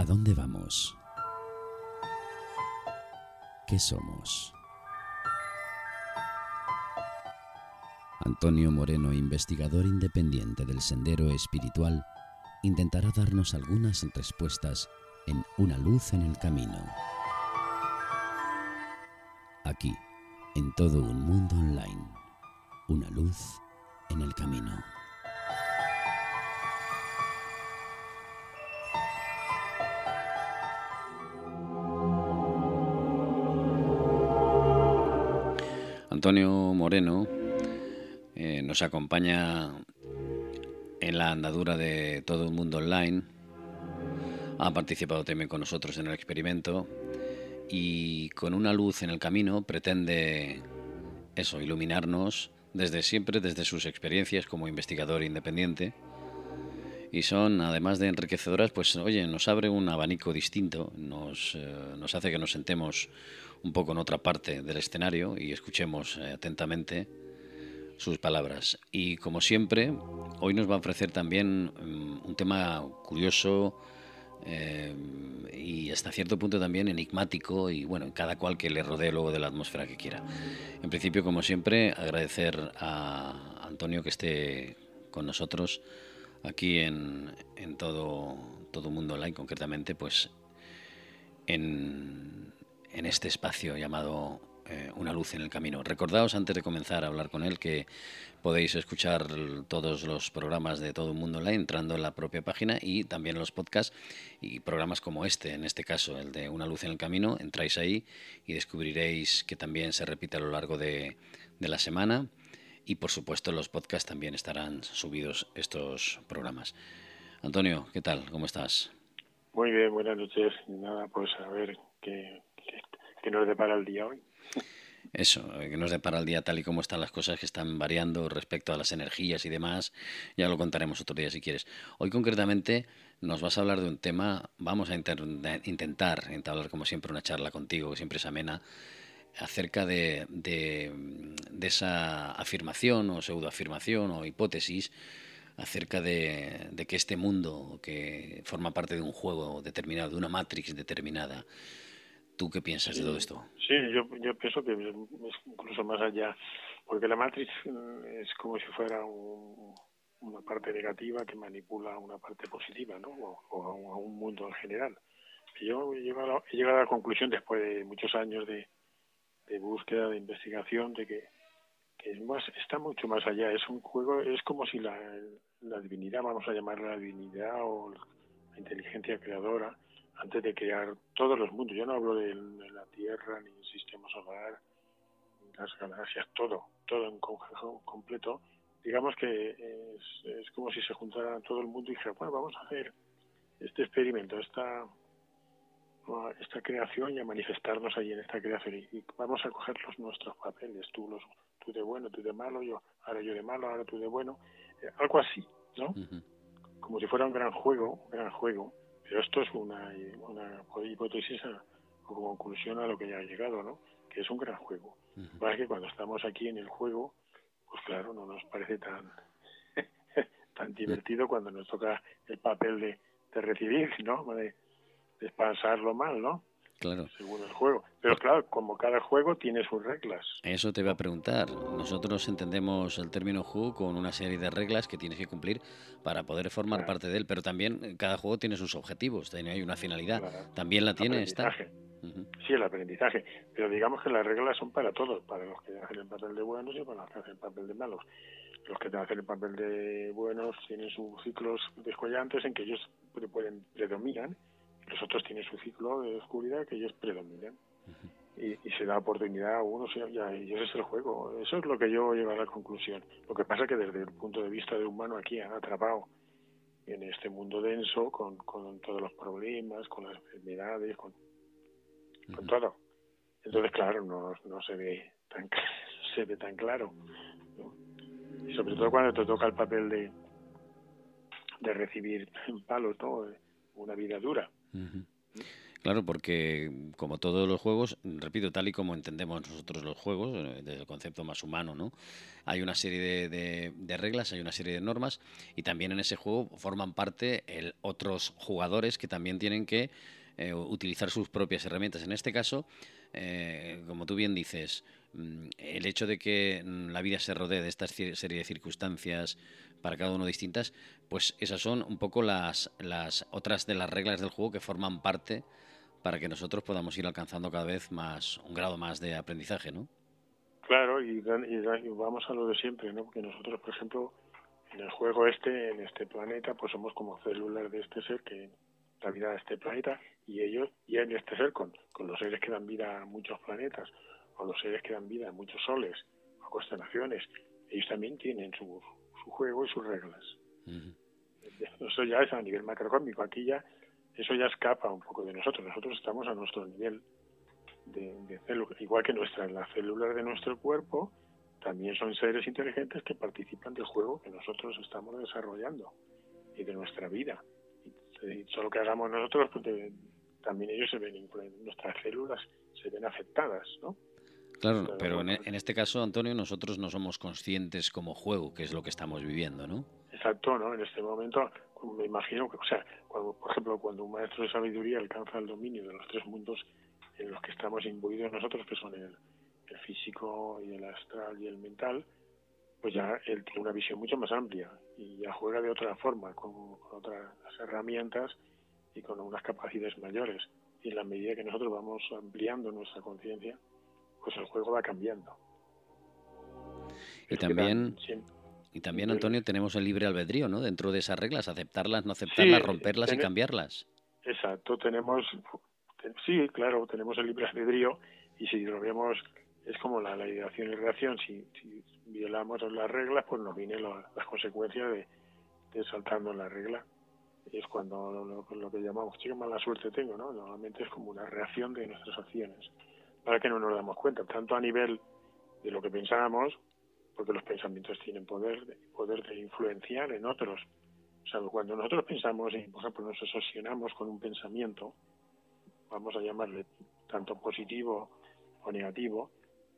¿A dónde vamos? ¿Qué somos? Antonio Moreno, investigador independiente del Sendero Espiritual, intentará darnos algunas respuestas en Una luz en el camino. Aquí, en todo un mundo online, una luz en el camino. Antonio Moreno eh, nos acompaña en la andadura de todo el mundo online. Ha participado también con nosotros en el experimento y con una luz en el camino pretende eso, iluminarnos desde siempre, desde sus experiencias como investigador independiente. Y son, además de enriquecedoras, pues oye, nos abre un abanico distinto, nos, eh, nos hace que nos sentemos un poco en otra parte del escenario y escuchemos eh, atentamente sus palabras. Y como siempre, hoy nos va a ofrecer también mm, un tema curioso eh, y hasta cierto punto también enigmático y bueno, cada cual que le rodee luego de la atmósfera que quiera. En principio, como siempre, agradecer a Antonio que esté con nosotros aquí en, en todo, todo Mundo Online, concretamente, pues en, en este espacio llamado eh, Una luz en el camino. Recordaos antes de comenzar a hablar con él que podéis escuchar todos los programas de todo mundo online entrando en la propia página y también los podcasts y programas como este, en este caso el de Una luz en el camino, entráis ahí y descubriréis que también se repite a lo largo de, de la semana y por supuesto en los podcasts también estarán subidos estos programas. Antonio, ¿qué tal? ¿Cómo estás? Muy bien, buenas noches. Nada, pues a ver qué, nos depara el día hoy. Eso, que nos depara el día tal y como están las cosas que están variando respecto a las energías y demás. Ya lo contaremos otro día si quieres. Hoy concretamente nos vas a hablar de un tema, vamos a intentar entablar como siempre una charla contigo, que siempre es amena, acerca de, de, esa afirmación o pseudoafirmación o hipótesis acerca de, que este mundo que forma parte de un juego determinado, de una matrix determinada, ¿Tú qué piensas de todo esto? Sí, yo, yo pienso que es incluso más allá, porque la Matrix mm, es como si fuera una parte negativa que manipula una parte positiva, ¿no? O, a, un, mundo en general. yo he he llegado, a la conclusión, después de muchos años de, de búsqueda, de investigación, de que, es más, está mucho más allá. Es un juego, es como si la, divinidad, vamos a llamarla la divinidad o la inteligencia creadora, antes de crear todos los mundos. Yo no hablo de, la Tierra, ni del sistema solar, las galaxias, todo, todo en conjunto completo. Digamos que es, es, como si se juntara todo el mundo y dijera, bueno, vamos a hacer este experimento, esta, esta creación y a manifestarnos ahí en esta creación. Y, vamos a coger los nuestros papeles, tú, los, tú de bueno, tú de malo, yo, ahora yo de malo, ahora tú de bueno. Eh, algo así, ¿no? Como si fuera un gran juego, un gran juego pero esto es una, una hipótesis o conclusión a lo que ya ha llegado, ¿no? Que es un gran juego. Uh que cuando estamos aquí en el juego, pues claro, no nos parece tan tan divertido cuando nos toca el papel de, de recibir, ¿no? De, de pasarlo mal, ¿no? Claro. Según el juego. Pero claro, como cada juego tiene sus reglas. Eso te iba a preguntar. Nosotros entendemos el término juego con una serie de reglas que tienes que cumplir para poder formar parte de él, pero también cada juego tiene sus objetivos, hay una finalidad. ¿También la tiene esta? Sí, el aprendizaje. Pero digamos que las reglas son para todos, para los que hacen el papel de buenos y para los que hacen el papel de malos. Los que hacen el papel de buenos tienen sus ciclos descollantes en que ellos pueden predominan los otros tienen su ciclo de oscuridad que ellos predominan. y, se da oportunidad a unos y, a ellos es el juego. Eso es lo que yo llevo a la conclusión. Lo que pasa es que desde el punto de vista de humano aquí han atrapado en este mundo denso con, con todos los problemas, con las enfermedades, con, con todo. Entonces, claro, no, no se ve tan se ve tan claro. Y sobre todo cuando te toca el papel de, de recibir palos, ¿no? una vida dura. Claro, porque como todos los juegos, repito, tal y como entendemos nosotros los juegos, eh, desde el concepto más humano, ¿no? Hay una serie de, reglas, hay una serie de normas y también en ese juego forman parte el, otros jugadores que también tienen que eh, utilizar sus propias herramientas. En este caso, eh, como tú bien dices, mm, el hecho de que mm, la vida se rodee de esta serie de circunstancias para cada uno distintas, pues esas son un poco las, las otras de las reglas del juego que forman parte para que nosotros podamos ir alcanzando cada vez más un grado más de aprendizaje, ¿no? Claro, y, vamos a lo de siempre, ¿no? Porque nosotros, por ejemplo, en el juego este, en este planeta, pues somos como células de este ser que da vida a este planeta y ellos, y en este ser, con, con los seres que dan vida a muchos planetas, o los seres que dan vida a muchos soles, o constelaciones, ellos también tienen su, su juego y sus reglas. Eso ya es a nivel macrocómico. Aquí ya eso ya escapa un poco de nosotros. Nosotros estamos a nuestro nivel de, células, igual que nuestras, las células de nuestro cuerpo también son seres inteligentes que participan del juego que nosotros estamos desarrollando y de nuestra vida. Y, solo que hagamos nosotros, pues también ellos se ven, nuestras células se ven afectadas, ¿no? Claro, pero en, en, este caso, Antonio, nosotros no somos conscientes como juego, que es lo que estamos viviendo, ¿no? Exacto, ¿no? En este momento me imagino que, o sea, cuando, por ejemplo, cuando un maestro de sabiduría alcanza el dominio de los tres mundos en los que estamos imbuidos nosotros, que son el, físico y el astral y el mental, pues ya él tiene una visión mucho más amplia y ya juega de otra forma, con, otras herramientas y con unas capacidades mayores. Y en la medida que nosotros vamos ampliando nuestra conciencia, pues el juego va cambiando. Y también... Y también, Antonio, tenemos el libre albedrío, ¿no? Dentro de esas reglas, aceptarlas, no aceptarlas, romperlas y cambiarlas. Exacto, tenemos, sí, claro, tenemos el libre albedrío y si lo vemos, es como la, la ideación y reacción, si, si violamos las reglas, pues nos vienen las consecuencias de, de saltando la regla. Es cuando lo, que llamamos, chica, mala suerte tengo, ¿no? Normalmente es como una reacción de nuestras acciones, para que no nos damos cuenta, tanto a nivel de lo que pensábamos, porque los pensamientos tienen poder, poder de influenciar en otros. O sea, cuando nosotros pensamos y, por ejemplo, nos obsesionamos con un pensamiento, vamos a llamarle tanto positivo o negativo,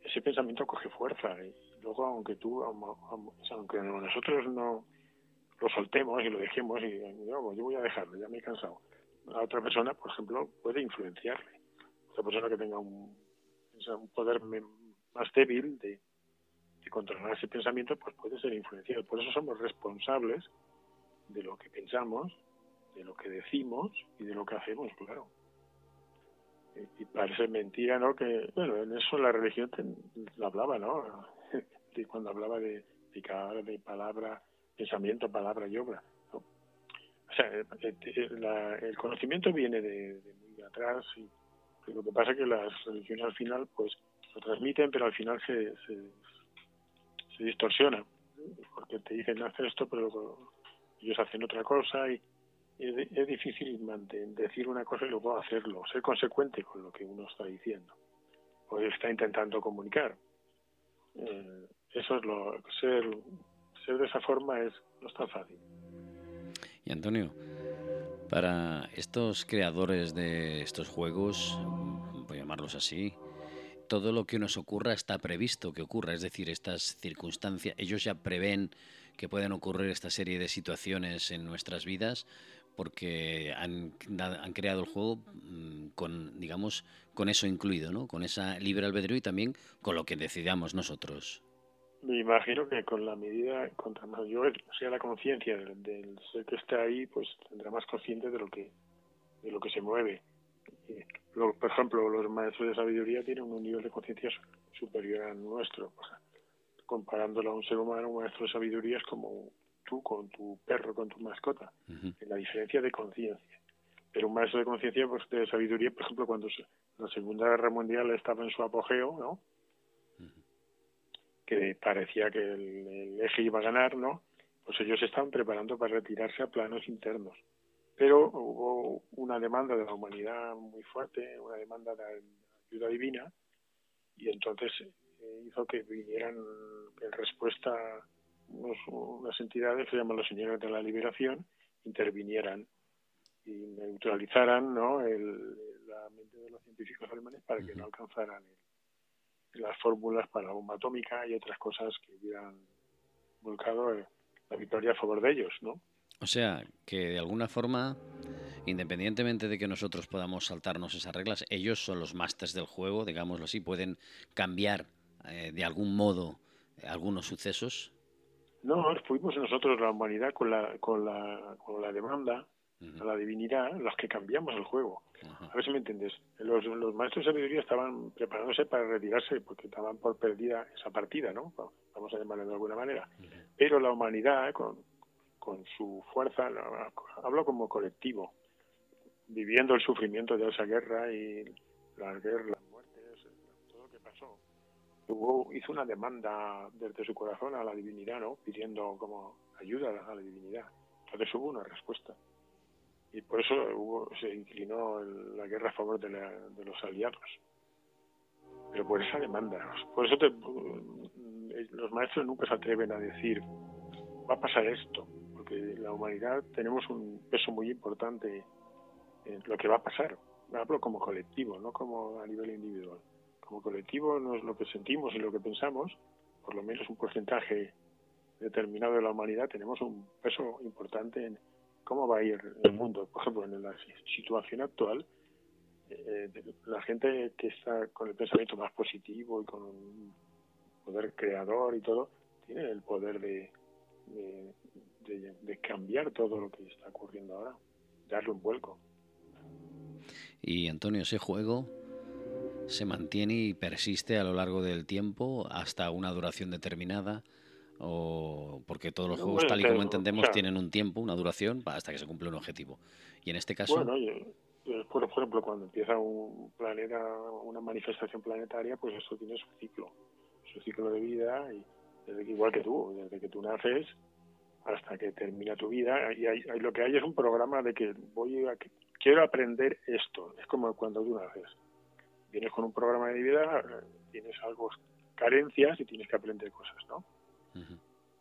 ese pensamiento coge fuerza y luego aunque tú, aunque nosotros no lo soltemos y lo dejemos y yo, yo voy a dejarlo, ya me he cansado, a otra persona, por ejemplo, puede influenciarle. Otra persona que tenga un, un poder más débil de, controlar ese pensamiento pues puede ser influenciado. Por eso somos responsables de lo que pensamos, de lo que decimos y de lo que hacemos, claro. Y, parece mentira, ¿no? Que, bueno, en eso la religión lo hablaba, ¿no? de cuando hablaba de, de, de palabra, pensamiento, palabra y obra. O sea, eh, eh, el conocimiento viene de, muy atrás y lo que pasa es que las religiones al final pues lo transmiten, pero al final se, se distorsiona, porque te dicen hacer esto, pero ellos hacen otra cosa y es, difícil decir una cosa y luego hacerlo, ser consecuente con lo que uno está diciendo o está intentando comunicar. Eh, eso es lo ser ser de esa forma es no es tan fácil. Y Antonio, para estos creadores de estos juegos, voy a llamarlos así, todo lo que nos ocurra está previsto que ocurra, es decir, estas circunstancias, ellos ya prevén que pueden ocurrir esta serie de situaciones en nuestras vidas porque han, han creado el juego mm, con, digamos, con eso incluido, ¿no? Con esa libre albedrío y también con lo que decidamos nosotros. Me imagino que con la medida, contra mayor sea la conciencia del, del, ser que está ahí, pues tendrá más consciente de lo que de lo que se mueve por ejemplo, los maestros de sabiduría tienen un nivel de conciencia superior al nuestro. Comparándolo a un ser humano, un maestro de sabiduría es como tú con tu perro, con tu mascota, en la diferencia de conciencia. Pero un maestro de conciencia, pues de sabiduría, por ejemplo, cuando la Segunda Guerra Mundial estaba en su apogeo, ¿no? Que parecía que el, el eje iba a ganar, ¿no? Pues ellos estaban preparando para retirarse a planos internos pero hubo una demanda de la humanidad muy fuerte, una demanda de ayuda divina, y entonces eh, hizo que vinieran en respuesta unas entidades que se llaman los señores de la liberación, intervinieran y neutralizaran ¿no? el, la, mente de los científicos alemanes para que no alcanzaran las fórmulas para la bomba atómica y otras cosas que hubieran volcado la victoria a favor de ellos, ¿no? O sea, que de alguna forma, independientemente de que nosotros podamos saltarnos esas reglas, ellos son los másters del juego, digámoslo así, pueden cambiar eh, de algún modo eh, algunos sucesos. No, fuimos nosotros la humanidad con la, con la, con la demanda a la divinidad los que cambiamos el juego. A ver si me entiendes. Los, los maestros de sabiduría estaban preparándose para retirarse porque estaban por perdida esa partida, ¿no? Vamos a llamarlo de alguna manera. Pero la humanidad, con, con su fuerza, hablo como colectivo, viviendo el sufrimiento de esa guerra y las guerras, las muertes, todo lo que pasó. Hizo una demanda desde su corazón a la divinidad, ¿no? Pidiendo como ayuda a la divinidad. Entonces hubo una respuesta y por eso hubo, se inclinó la guerra a favor de, los aliados. Pero por esa demanda. Por eso los maestros nunca se atreven a decir, va a pasar esto, porque la humanidad tenemos un peso muy importante en lo que va a pasar. Hablo como colectivo, no como a nivel individual. Como colectivo, nos, lo que sentimos y lo que pensamos, por lo menos un porcentaje determinado de la humanidad, tenemos un peso importante en, cómo va a ir el mundo. Por ejemplo, en la situación actual, eh, la gente que está con el pensamiento más positivo y con un poder creador y todo, tiene el poder de, de, cambiar todo lo que está ocurriendo ahora, darle un vuelco. Y Antonio, ese juego se mantiene y persiste a lo largo del tiempo hasta una duración determinada o porque todos los juegos tal y como entendemos tienen un tiempo, una duración hasta que se cumple un objetivo. Y en este caso Bueno, por ejemplo, cuando empieza un planeta, una manifestación planetaria, pues eso tiene su ciclo, su ciclo de vida y desde que, igual que tú, desde que tú naces hasta que termina tu vida y hay, lo que hay es un programa de que voy a quiero aprender esto, es como cuando tú naces. Vienes con un programa de vida, tienes algo carencias y tienes que aprender cosas, ¿no?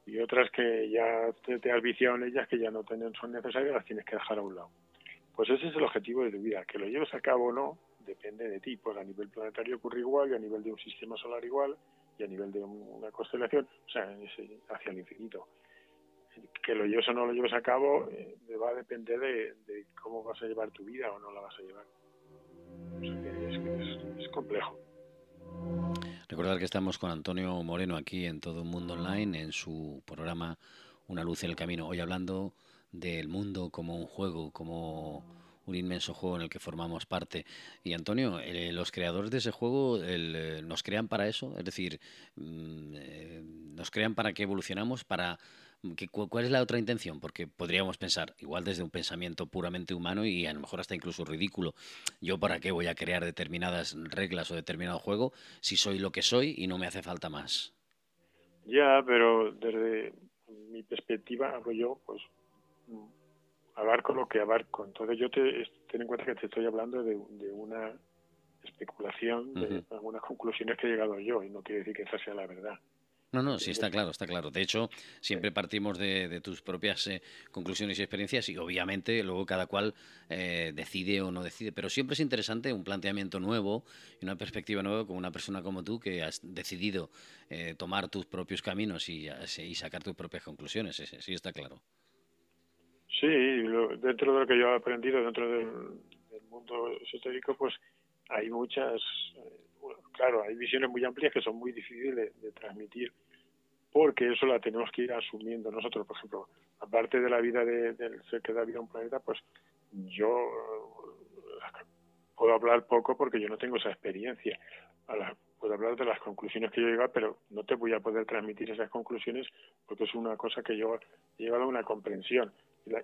Y otras que ya te, has viciado en ellas, que ya no son necesarias, las tienes que dejar a un lado. Pues ese es el objetivo de tu vida. Que lo lleves a cabo o no, depende de ti. Pues a nivel planetario ocurre igual, y a nivel de un sistema solar igual, y a nivel de una constelación, o sea, hacia el infinito. Que lo lleves o no lo lleves a cabo eh, va a depender de, cómo vas a llevar tu vida o no la vas a llevar. O sea que es complejo. Recordar que estamos con Antonio Moreno aquí en Todo un Mundo Online, en su programa Una luz en el camino. Hoy hablando del mundo como un juego, como un inmenso juego en el que formamos parte. Y Antonio, eh, los creadores de ese juego eh, nos crean para eso, es decir, mm, eh, nos crean para que evolucionamos, para ¿Cuál es la otra intención? Porque podríamos pensar, igual desde un pensamiento puramente humano y a lo mejor hasta incluso ridículo, yo para qué voy a crear determinadas reglas o determinado juego si soy lo que soy y no me hace falta más. Ya, pero desde mi perspectiva, hablo yo, pues abarco lo que abarco. Entonces yo te ten en cuenta que te estoy hablando de, una especulación, de algunas conclusiones que he llegado yo y no quiere decir que esa sea la verdad. No, no, sí está claro, está claro. De hecho, siempre partimos de, tus propias eh, conclusiones y experiencias y obviamente luego cada cual eh, decide o no decide. Pero siempre es interesante un planteamiento nuevo y una perspectiva nueva con una persona como tú que has decidido eh, tomar tus propios caminos y, y, sacar tus propias conclusiones. Sí, está claro. Sí, dentro de lo que yo he aprendido dentro del, mundo esotérico, pues hay muchas claro, hay visiones muy amplias que son muy difíciles de, transmitir porque eso la tenemos que ir asumiendo nosotros. Por ejemplo, aparte de la vida del ser que da vida a un planeta, pues yo eh, puedo hablar poco porque yo no tengo esa experiencia. puedo hablar de las conclusiones que yo llegado, pero no te voy a poder transmitir esas conclusiones porque es una cosa que yo he llegado a una comprensión.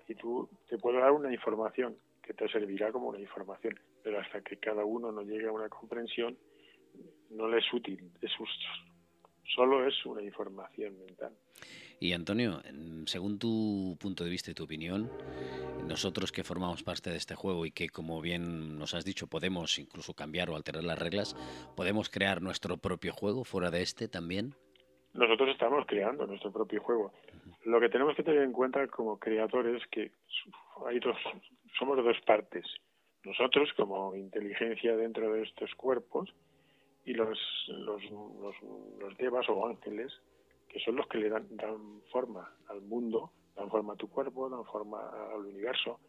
y tú te puedo dar una información que te servirá como una información, pero hasta que cada uno no llegue a una comprensión, no le es útil, es solo es una información mental. Y Antonio, según tu punto de vista y tu opinión, nosotros que formamos parte de este juego y que, como bien nos has dicho, podemos incluso cambiar o alterar las reglas, ¿podemos crear nuestro propio juego fuera de este también? Nosotros estamos creando nuestro propio juego. Lo que tenemos que tener en cuenta como creadores es que hay dos, somos dos partes nosotros como inteligencia dentro de estos cuerpos y los, los, los, devas o ángeles, que son los que le dan, dan forma al mundo, dan forma a tu cuerpo, dan forma al universo.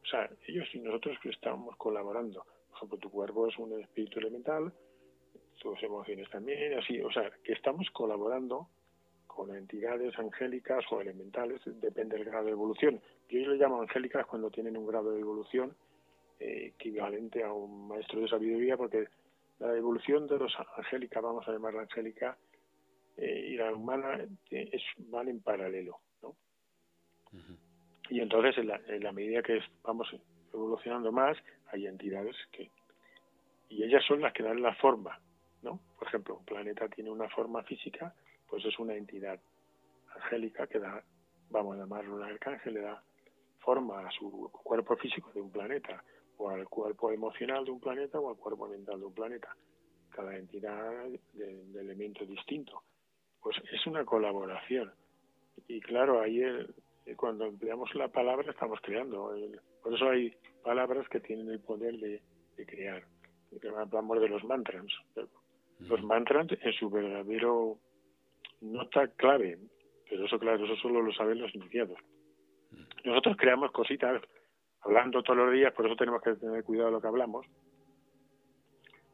O sea, ellos y nosotros que estamos colaborando. Por ejemplo, tu cuerpo es un espíritu elemental, tus emociones también, así, o sea, que estamos colaborando con entidades angélicas o elementales, depende del grado de evolución. Yo le llamo angélicas cuando tienen un grado de evolución eh, equivalente a un maestro de sabiduría, porque la evolución de los angélicas, vamos a llamarla angélica, eh, y la humana eh, es, van en paralelo. ¿no? Y entonces, en la, en la medida que vamos evolucionando más, hay entidades que. Y ellas son las que dan la forma. ¿no? Por ejemplo, un planeta tiene una forma física, pues es una entidad angélica que da, vamos a llamarlo un arcángel, le da forma a su cuerpo físico de un planeta o al cuerpo emocional de un planeta o al cuerpo mental de un planeta. Cada entidad de, elemento distinto. Pues es una colaboración. Y claro, ahí cuando empleamos la palabra estamos creando. por eso hay palabras que tienen el poder de, crear. Hablamos de los mantras. Los mantras en su verdadero nota clave, pero eso claro, eso solo lo saben los iniciados. Nosotros creamos cositas hablando todos los días, por eso tenemos que tener cuidado de lo que hablamos,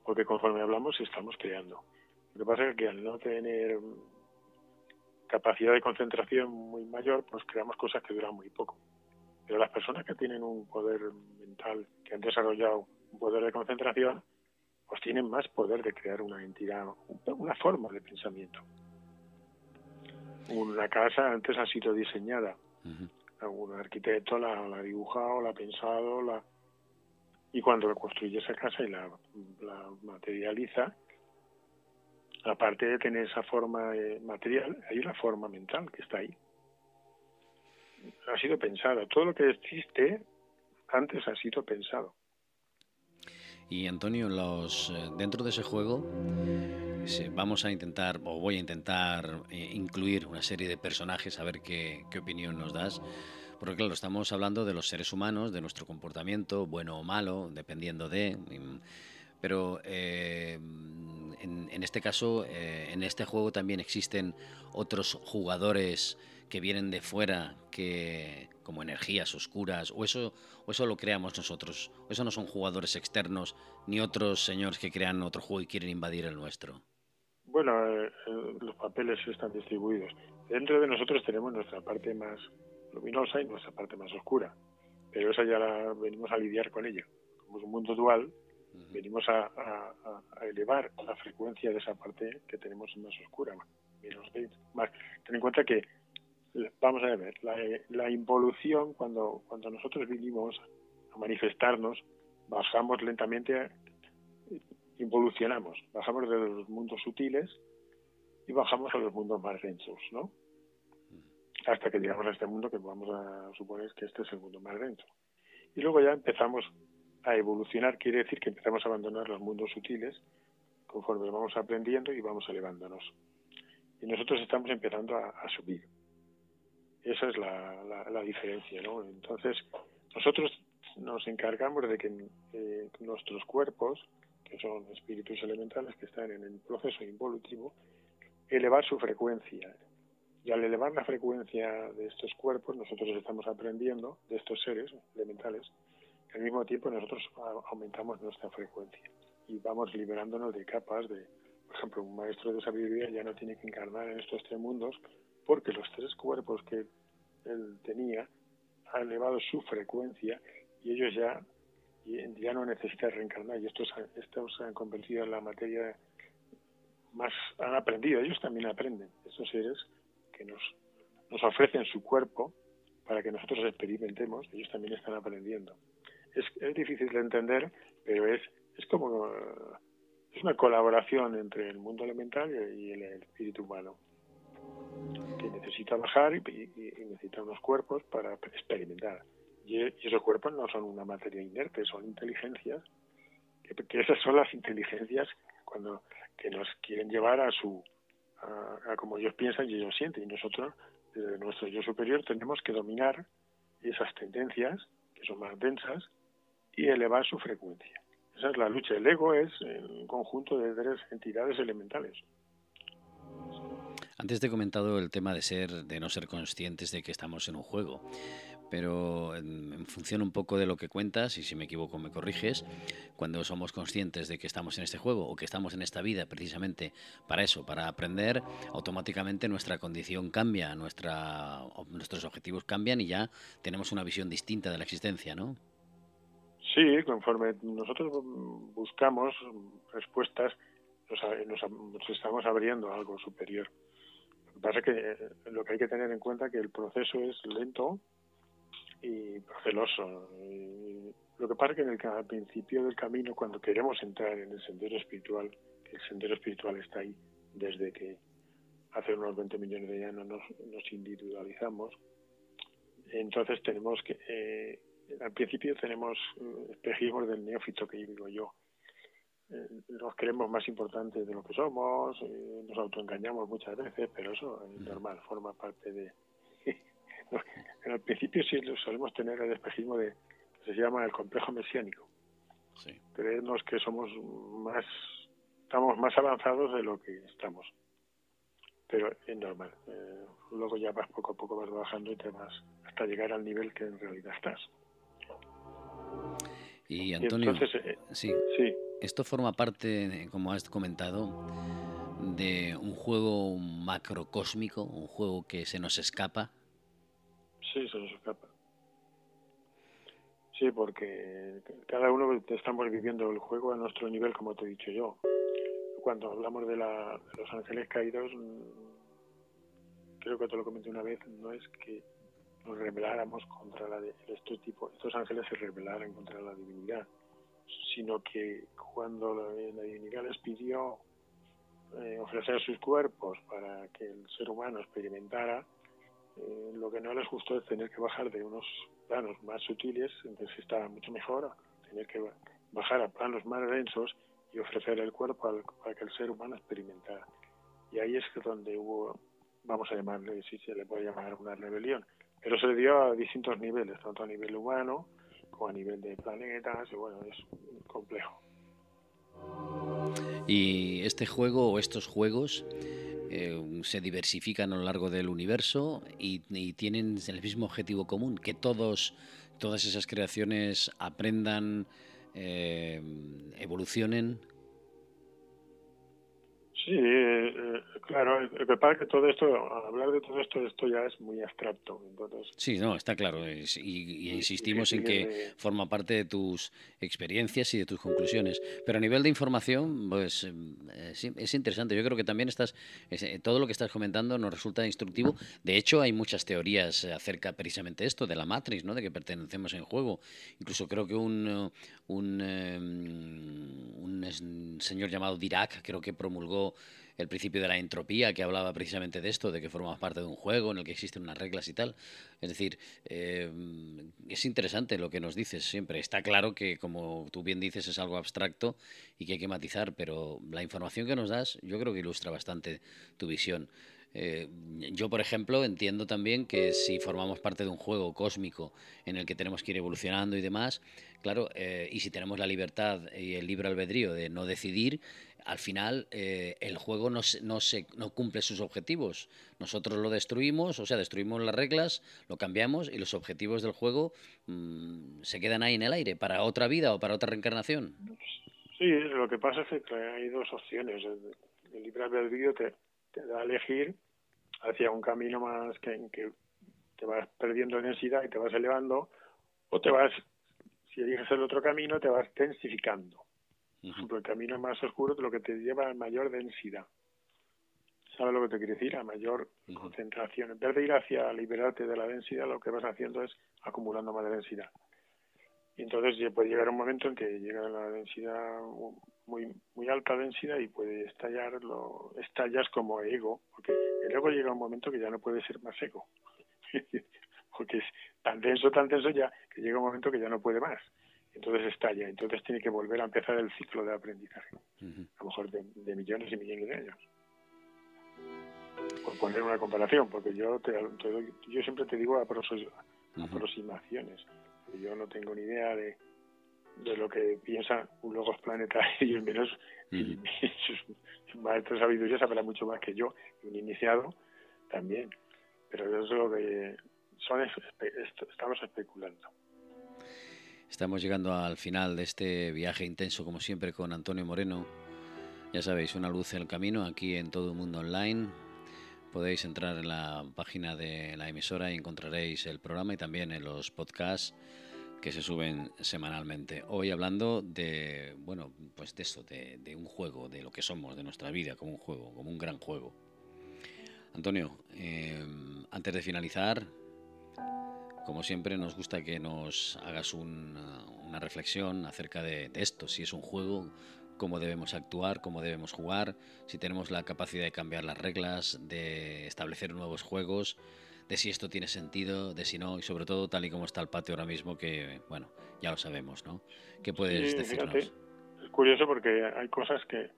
porque conforme hablamos estamos creando. Lo que pasa es que al no tener capacidad de concentración muy mayor, pues creamos cosas que duran muy poco. Pero las personas que tienen un poder mental, que han desarrollado un poder de concentración, pues tienen más poder de crear una entidad, una forma de pensamiento. Una casa antes ha sido diseñada un arquitecto la, ha dibujado, la ha pensado, la y cuando construye esa casa y la, materializa, aparte de tener esa forma eh, material, hay una forma mental que está ahí. Ha sido pensada. Todo lo que existe antes ha sido pensado. Y Antonio, los eh, dentro de ese juego vamos a intentar, o voy a intentar eh, incluir una serie de personajes, a ver qué, opinión nos das. Porque claro, estamos hablando de los seres humanos, de nuestro comportamiento, bueno o malo, dependiendo de... Pero eh, en, este caso, en este juego también existen otros jugadores que vienen de fuera, que como energías oscuras, o eso, o eso lo creamos nosotros, o eso no son jugadores externos, ni otros señores que crean otro juego y quieren invadir el nuestro. Bueno, eh, los papeles están distribuidos. Dentro de nosotros tenemos nuestra parte más luminosa y nuestra parte más oscura. Pero esa ya la venimos a lidiar con ella. Como es un mundo dual, venimos a, elevar la frecuencia de esa parte que tenemos más oscura, menos más. Ten en cuenta que, vamos a ver, la, la involución, cuando, cuando nosotros vinimos a manifestarnos, bajamos lentamente, involucionamos, bajamos de los mundos sutiles y bajamos a los mundos más densos, ¿no? hasta que llegamos a este mundo que vamos a suponer que este es el mundo más denso. Y luego ya empezamos a evolucionar, quiere decir que empezamos a abandonar los mundos sutiles conforme vamos aprendiendo y vamos elevándonos. Y nosotros estamos empezando a, subir. Esa es la, la, diferencia, ¿no? Entonces, nosotros nos encargamos de que eh, nuestros cuerpos, que son espíritus elementales que están en el proceso involutivo, elevar su frecuencia, y al elevar la frecuencia de estos cuerpos, nosotros estamos aprendiendo de estos seres elementales, al mismo tiempo nosotros aumentamos nuestra frecuencia y vamos liberándonos de capas de, por ejemplo, un maestro de sabiduría ya no tiene que encarnar en estos tres mundos porque los tres cuerpos que él tenía han elevado su frecuencia y ellos ya, ya no necesitan reencarnar y estos, estos se han convertido en la materia más, han aprendido, ellos también aprenden, estos seres que nos, nos ofrecen su cuerpo para que nosotros experimentemos, ellos también están aprendiendo. Es, es difícil de entender, pero es, es como es una colaboración entre el mundo elemental y el, espíritu humano que necesita bajar y, necesita unos cuerpos para experimentar. Y, esos cuerpos no son una materia inerte, son inteligencias, que, que, esas son las inteligencias cuando que nos quieren llevar a su a, como ellos piensan y ellos sienten. Y nosotros, desde nuestro yo superior, tenemos que dominar esas tendencias, que son más densas, y elevar su frecuencia. Esa es la lucha. El ego es un conjunto de tres entidades elementales. Antes te he comentado el tema de ser, de no ser conscientes de que estamos en un juego, pero en, función un poco de lo que cuentas, y si me equivoco me corriges, cuando somos conscientes de que estamos en este juego o que estamos en esta vida precisamente para eso, para aprender, automáticamente nuestra condición cambia, nuestra, nuestros objetivos cambian y ya tenemos una visión distinta de la existencia, ¿no? Sí, conforme nosotros buscamos respuestas, nos estamos abriendo a algo superior pasa que eh, lo que hay que tener en cuenta es que el proceso es lento y proceloso. lo que pasa es que en el, al principio del camino, cuando queremos entrar en el sendero espiritual, el sendero espiritual está ahí desde que hace unos 20 millones de años nos, individualizamos, entonces tenemos que, eh, al principio tenemos eh, espejismos del neófito que digo yo, nos creemos más importantes de lo que somos, eh, nos autoengañamos muchas veces, pero eso es normal, forma parte de... en el principio sí solemos tener el espejismo de que se llama el complejo mesiánico. Creemos que somos más, estamos más avanzados de lo que estamos. Pero es normal. Eh, luego ya vas poco a poco vas bajando y te vas hasta llegar al nivel que en realidad estás. Y Antonio, sí. sí. Esto forma parte, como has comentado, de un juego macrocósmico, un juego que se nos escapa. Sí, se nos escapa. Sí, porque cada uno estamos viviendo el juego a nuestro nivel, como te he dicho yo. Cuando hablamos de, los ángeles caídos, mm, creo que te lo comenté una vez, no es que nos rebeláramos contra la de, este tipo, estos ángeles se rebelaran contra la divinidad, sino que cuando la, divinidad les pidió eh, ofrecer sus cuerpos para que el ser humano experimentara, eh, lo que no les gustó es tener que bajar de unos planos más sutiles, entonces estaba mucho mejor tener que bajar a planos más densos y ofrecer el cuerpo para que el ser humano experimentara. Y ahí es donde hubo, vamos a llamarle, si se le puede llamar una rebelión, pero se dio a distintos niveles, tanto a nivel humano, a nivel de planetas, y bueno, es complejo. Y este juego o estos juegos eh, se diversifican a lo largo del universo y, tienen el mismo objetivo común, que todos, todas esas creaciones aprendan, eh, evolucionen Sí, eh, eh, claro, lo que pasa que todo esto, hablar de todo esto, esto ya es muy abstracto. Entonces, sí, no, está claro. y, insistimos en que forma parte de tus experiencias y de tus conclusiones. Pero a nivel de información, pues eh, es interesante. Yo creo que también estás, todo lo que estás comentando nos resulta instructivo. De hecho, hay muchas teorías acerca precisamente de esto, de la Matrix, ¿no? de que pertenecemos en juego. Incluso creo que un, un, un señor llamado Dirac, creo que promulgó el principio de la entropía, que hablaba precisamente de esto, de que formamos parte de un juego en el que existen unas reglas y tal. Es decir, eh, es interesante lo que nos dices siempre. Está claro que, como tú bien dices, es algo abstracto y que hay que matizar, pero la información que nos das yo creo que ilustra bastante tu visión. Eh, yo, por ejemplo, entiendo también que si formamos parte de un juego cósmico en el que tenemos que ir evolucionando y demás, claro, eh, y si tenemos la libertad y el libre albedrío de no decidir, al final eh, el juego no, no, se, no cumple sus objetivos. Nosotros lo destruimos, o sea, destruimos las reglas, lo cambiamos y los objetivos del juego mm, se quedan ahí en el aire para otra vida o para otra reencarnación. Sí, lo que pasa es que hay dos opciones. El libre albedrío te, te da a elegir hacia un camino más que, que te vas perdiendo densidad y te vas elevando, o te vas, si eliges el otro camino, te vas densificando. Por ejemplo, el camino más oscuro es lo que te lleva a mayor densidad. ¿Sabes lo que te quiere decir? A mayor concentración. En vez de ir hacia liberarte de la densidad, lo que vas haciendo es acumulando más densidad. Y entonces puede llegar un momento en que llega la densidad muy muy alta densidad y puede estallar, lo, estallas como ego, porque el ego llega un momento que ya no puede ser más ego. porque es tan denso, tan denso ya, que llega un momento que ya no puede más. Entonces estalla, entonces tiene que volver a empezar el ciclo de aprendizaje, a lo mejor de, millones y millones de años. Por poner una comparación, porque yo te, yo siempre te digo aproximaciones, yo no tengo ni idea de, de lo que piensan un logos planetario y el menos y sus maestros de sabiduría sabrá mucho más que yo, un iniciado también. Pero eso es lo que son, estamos especulando. Estamos llegando al final de este viaje intenso, como siempre, con Antonio Moreno. Ya sabéis, una luz en el camino aquí en todo el mundo online. Podéis entrar en la página de la emisora y encontraréis el programa y también en los podcasts que se suben semanalmente. Hoy hablando de, bueno, pues de eso, de, un juego, de lo que somos, de nuestra vida como un juego, como un gran juego. Antonio, eh, antes de finalizar, como siempre nos gusta que nos hagas una, reflexión acerca de, de, esto, si es un juego, cómo debemos actuar, cómo debemos jugar, si tenemos la capacidad de cambiar las reglas, de establecer nuevos juegos, de si esto tiene sentido, de si no, y sobre todo tal y como está el patio ahora mismo, que, bueno, ya lo sabemos, ¿no? ¿Qué puedes decirnos? es curioso porque hay cosas que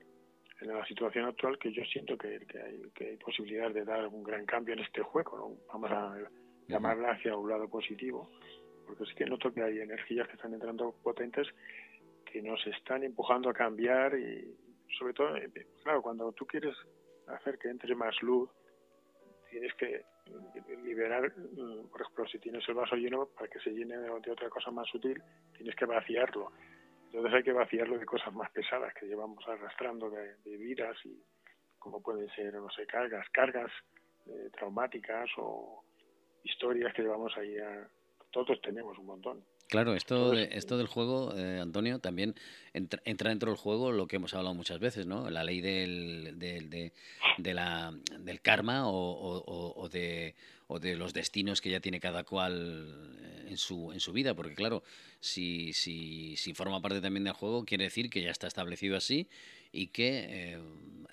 en la situación actual que yo siento que, hay, que hay posibilidad de dar un gran cambio en este juego, ¿no? Vamos a llamarla hacia un lado positivo, porque sí que noto que hay energías que están entrando potentes que nos están empujando a cambiar y sobre todo, eh, claro, cuando tú quieres hacer que entre más luz, tienes que liberar, mm, por ejemplo, si tienes el vaso lleno, para que se llene de otra cosa más sutil, tienes que vaciarlo. Entonces hay que vaciarlo de cosas más pesadas que llevamos arrastrando de, vidas y como pueden ser, no sé, cargas, cargas eh, traumáticas o historias que llevamos ahí a... Todos tenemos un montón. Claro, esto, esto del juego, eh, Antonio, también entra, dentro del juego lo que hemos hablado muchas veces, ¿no? La ley del, del, de, la, del karma o, de, o de los destinos que ya tiene cada cual eh, en su, en su vida, porque claro, si, si, si forma parte también del juego, quiere decir que ya está establecido así y que eh,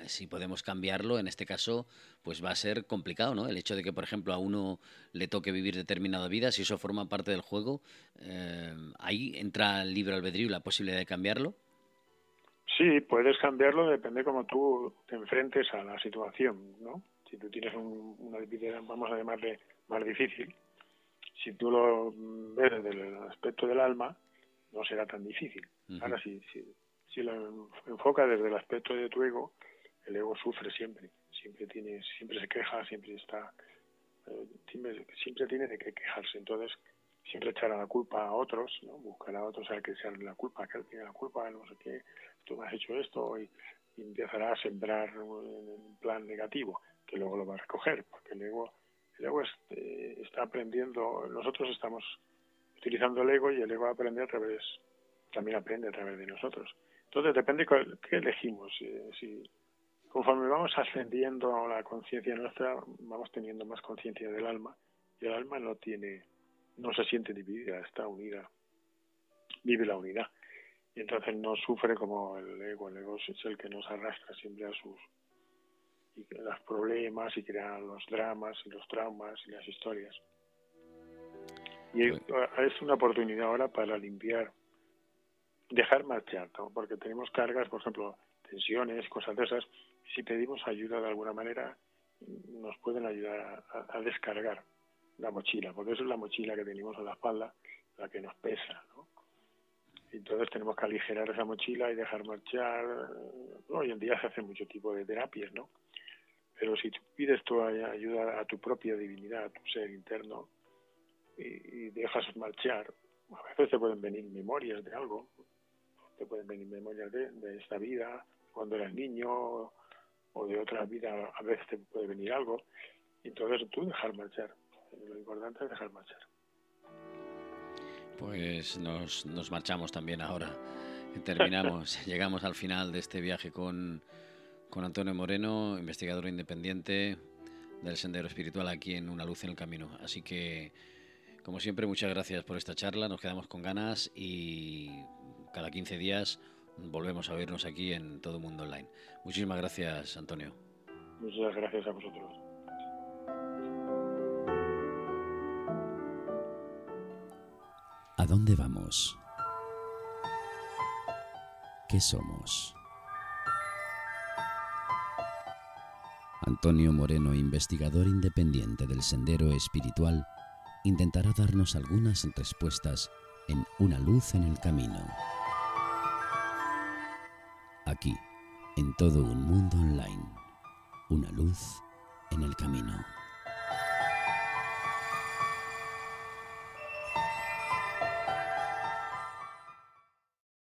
si podemos cambiarlo, en este caso, pues va a ser complicado, ¿no? El hecho de que, por ejemplo, a uno le toque vivir determinada vida, si eso forma parte del juego, eh, ahí entra el libre albedrío y la posibilidad de cambiarlo. Sí, puedes cambiarlo, depende cómo tú te enfrentes a la situación, ¿no? Si tú tienes una vida, vamos a llamarle más difícil, si tú lo ves desde el aspecto del alma, no será tan difícil. Ahora, si, si, si lo enfoca desde el aspecto de tu ego, el ego sufre siempre, siempre tiene, siempre se queja, siempre está, eh, siempre, tiene de qué quejarse. Entonces, siempre echará la culpa a otros, ¿no? buscar a otros a que sea la culpa, que él tiene la culpa, no sé qué, tú me has hecho esto y, empezará a sembrar un plan negativo, que luego lo va a recoger, porque el ego, el ego eh, está aprendiendo, nosotros estamos utilizando el ego y el ego aprende a través, también aprende a través de nosotros. Entonces depende qué elegimos. si conforme vamos ascendiendo la conciencia nuestra, vamos teniendo más conciencia del alma y el alma no tiene, no se siente dividida, está unida, vive la unidad y entonces no sufre como el ego. El ego es el que nos arrastra siempre a sus y los problemas y crea los dramas y los traumas y las historias. Y es una oportunidad ahora para limpiar dejar marchar, porque tenemos cargas, por ejemplo, tensiones, cosas de esas. Si pedimos ayuda de alguna manera, nos pueden ayudar a, descargar la mochila, porque eso es la mochila que tenemos a la espalda, la que nos pesa. ¿no? Entonces tenemos que aligerar esa mochila y dejar marchar. Hoy en día se hace mucho tipo de terapias, ¿no? Pero si tú pides tu ayuda a tu propia divinidad, a tu ser interno, y dejas marchar, a veces te pueden venir memorias de algo, te pueden venir memorias de, esta vida, cuando eras niño o de otra vida, a veces te puede venir algo. Y entonces tú dejar marchar. Lo importante es dejar marchar. Pues nos, nos marchamos también ahora. Terminamos, llegamos al final de este viaje con, con Antonio Moreno, investigador independiente del Sendero Espiritual aquí en Una Luz en el Camino. Así que, como siempre, muchas gracias por esta charla, nos quedamos con ganas y cada 15 días volvemos a vernos aquí en Todo Mundo Online. Muchísimas gracias, Antonio. Muchas gracias a vosotros. ¿A dónde vamos? ¿Qué somos? Antonio Moreno, investigador independiente del Sendero Espiritual, intentará darnos algunas respuestas en Una luz en el camino. Aquí, en todo un mundo online, una luz en el camino.